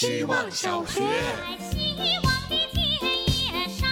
希望小学。希望的田野上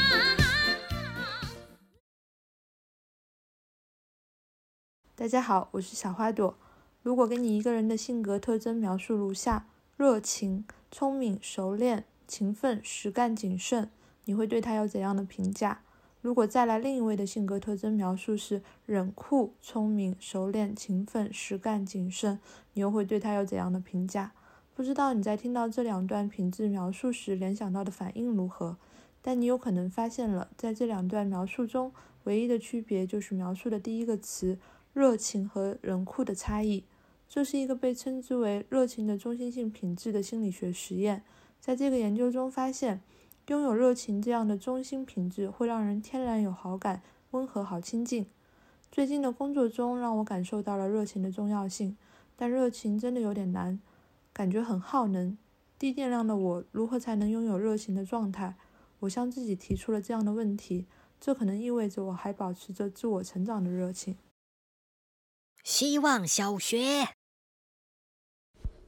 大家好，我是小花朵。如果给你一个人的性格特征描述如下：热情、聪明、熟练、勤奋、实干、谨慎，你会对他有怎样的评价？如果再来另一位的性格特征描述是冷酷、聪明、熟练、勤奋、实干、谨慎，你又会对他有怎样的评价？不知道你在听到这两段品质描述时联想到的反应如何？但你有可能发现了，在这两段描述中，唯一的区别就是描述的第一个词。热情和冷酷的差异，这是一个被称之为热情的中心性品质的心理学实验。在这个研究中发现，拥有热情这样的中心品质会让人天然有好感、温和好亲近。最近的工作中让我感受到了热情的重要性，但热情真的有点难，感觉很耗能。低电量的我如何才能拥有热情的状态？我向自己提出了这样的问题，这可能意味着我还保持着自我成长的热情。希望小学，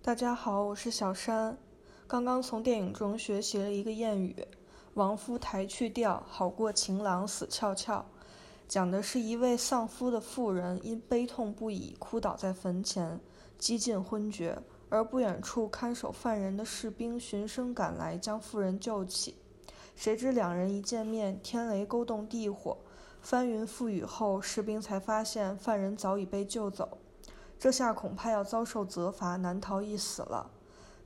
大家好，我是小山。刚刚从电影中学习了一个谚语：“亡夫抬去吊，好过情郎死翘翘。”讲的是一位丧夫的妇人因悲痛不已，哭倒在坟前，几近昏厥。而不远处看守犯人的士兵循声赶来，将妇人救起。谁知两人一见面，天雷勾动地火。翻云覆雨后，士兵才发现犯人早已被救走，这下恐怕要遭受责罚，难逃一死了。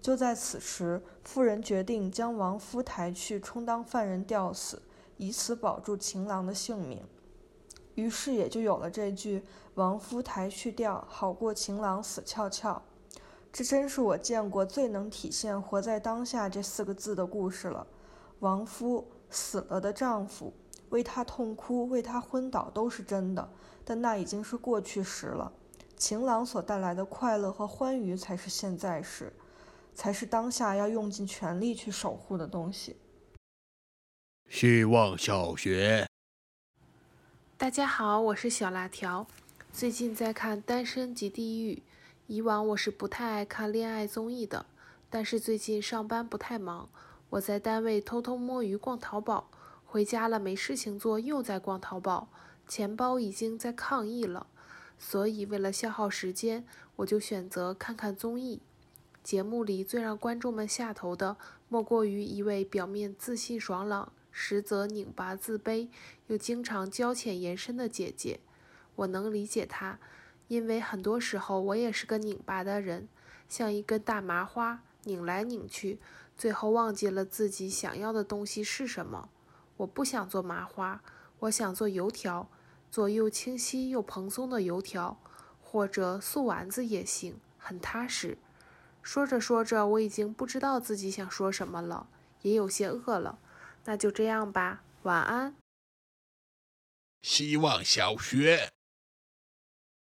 就在此时，妇人决定将亡夫抬去充当犯人吊死，以此保住情郎的性命。于是也就有了这句“亡夫抬去吊，好过情郎死翘翘”。这真是我见过最能体现“活在当下”这四个字的故事了。亡夫死了的丈夫。为他痛哭，为他昏倒，都是真的，但那已经是过去时了。情郎所带来的快乐和欢愉才是现在时，才是当下要用尽全力去守护的东西。希望小学，大家好，我是小辣条，最近在看《单身即地狱》。以往我是不太爱看恋爱综艺的，但是最近上班不太忙，我在单位偷偷摸鱼逛淘宝。回家了没事情做，又在逛淘宝，钱包已经在抗议了。所以为了消耗时间，我就选择看看综艺。节目里最让观众们下头的，莫过于一位表面自信爽朗，实则拧巴自卑，又经常交浅言深的姐姐。我能理解她，因为很多时候我也是个拧巴的人，像一根大麻花，拧来拧去，最后忘记了自己想要的东西是什么。我不想做麻花，我想做油条，做又清晰又蓬松的油条，或者素丸子也行，很踏实。说着说着，我已经不知道自己想说什么了，也有些饿了。那就这样吧，晚安。希望小学，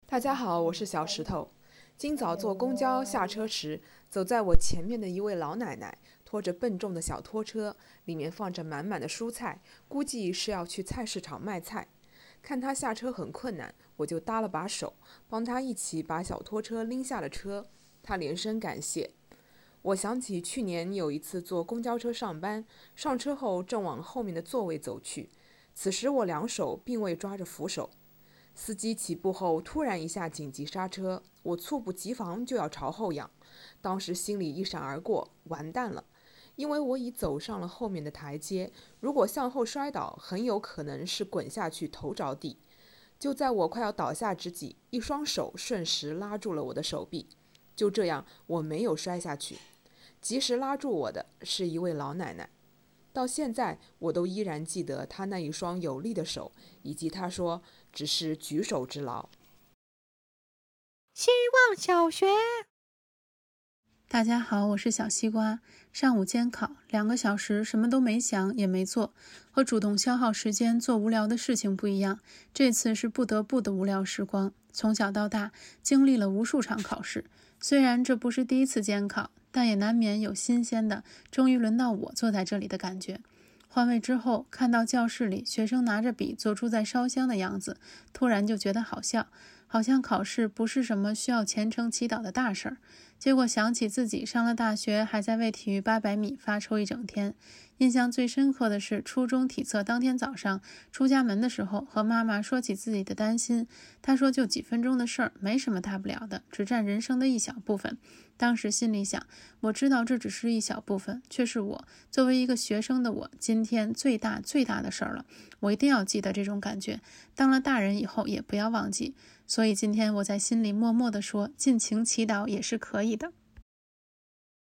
大家好，我是小石头。今早坐公交下车时，走在我前面的一位老奶奶。拖着笨重的小拖车，里面放着满满的蔬菜，估计是要去菜市场卖菜。看她下车很困难，我就搭了把手，帮她一起把小拖车拎下了车。她连声感谢。我想起去年有一次坐公交车上班，上车后正往后面的座位走去，此时我两手并未抓着扶手。司机起步后突然一下紧急刹车，我猝不及防就要朝后仰，当时心里一闪而过，完蛋了。因为我已走上了后面的台阶，如果向后摔倒，很有可能是滚下去头着地。就在我快要倒下之际，一双手瞬时拉住了我的手臂，就这样我没有摔下去。及时拉住我的是一位老奶奶，到现在我都依然记得他那一双有力的手，以及他说只是举手之劳。希望小学。大家好，我是小西瓜。上午监考，两个小时什么都没想也没做，和主动消耗时间做无聊的事情不一样，这次是不得不的无聊时光。从小到大，经历了无数场考试，虽然这不是第一次监考，但也难免有新鲜的，终于轮到我坐在这里的感觉。换位之后，看到教室里学生拿着笔做出在烧香的样子，突然就觉得好笑。好像考试不是什么需要虔诚祈祷的大事儿。结果想起自己上了大学，还在为体育八百米发愁一整天。印象最深刻的是初中体测当天早上出家门的时候，和妈妈说起自己的担心。她说：“就几分钟的事儿，没什么大不了的，只占人生的一小部分。”当时心里想，我知道这只是一小部分，却是我作为一个学生的我今天最大最大的事儿了。我一定要记得这种感觉，当了大人以后也不要忘记。所以今天我在心里默默地说：“尽情祈祷也是可以的。”